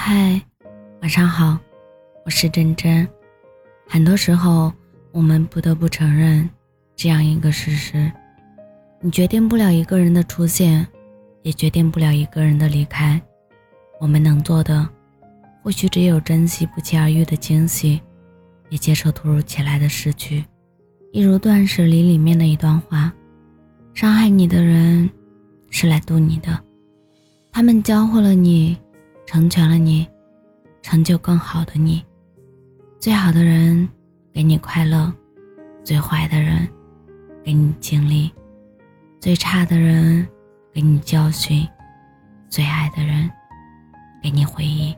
嗨，晚上好，我是真真。很多时候，我们不得不承认这样一个事实：你决定不了一个人的出现，也决定不了一个人的离开。我们能做的，或许只有珍惜不期而遇的惊喜，也接受突如其来的失去。一如《断舍离》里面的一段话：伤害你的人，是来渡你的，他们教会了你。成全了你，成就更好的你。最好的人给你快乐，最坏的人给你经历，最差的人给你教训，最爱的人给你回忆。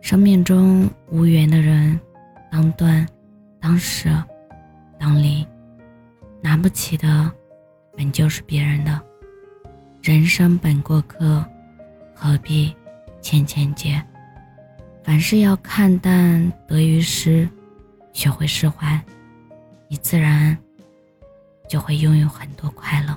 生命中无缘的人，当断，当舍，当离。拿不起的，本就是别人的。人生本过客，何必？千千结，凡事要看淡得与失，学会释怀，你自然就会拥有很多快乐。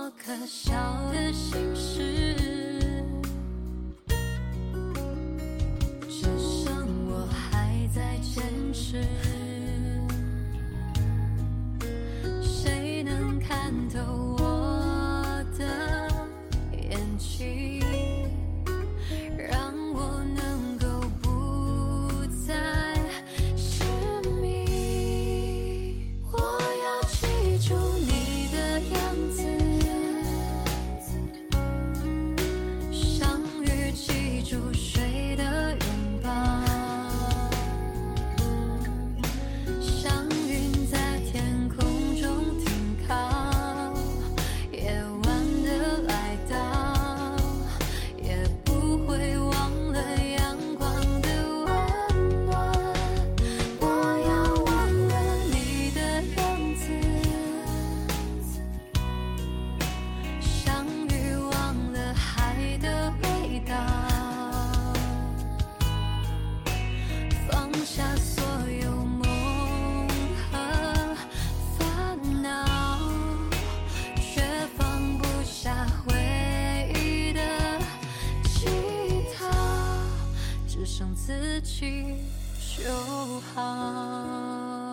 多可笑的心事，只剩我还在坚持。就是。剩自己就好。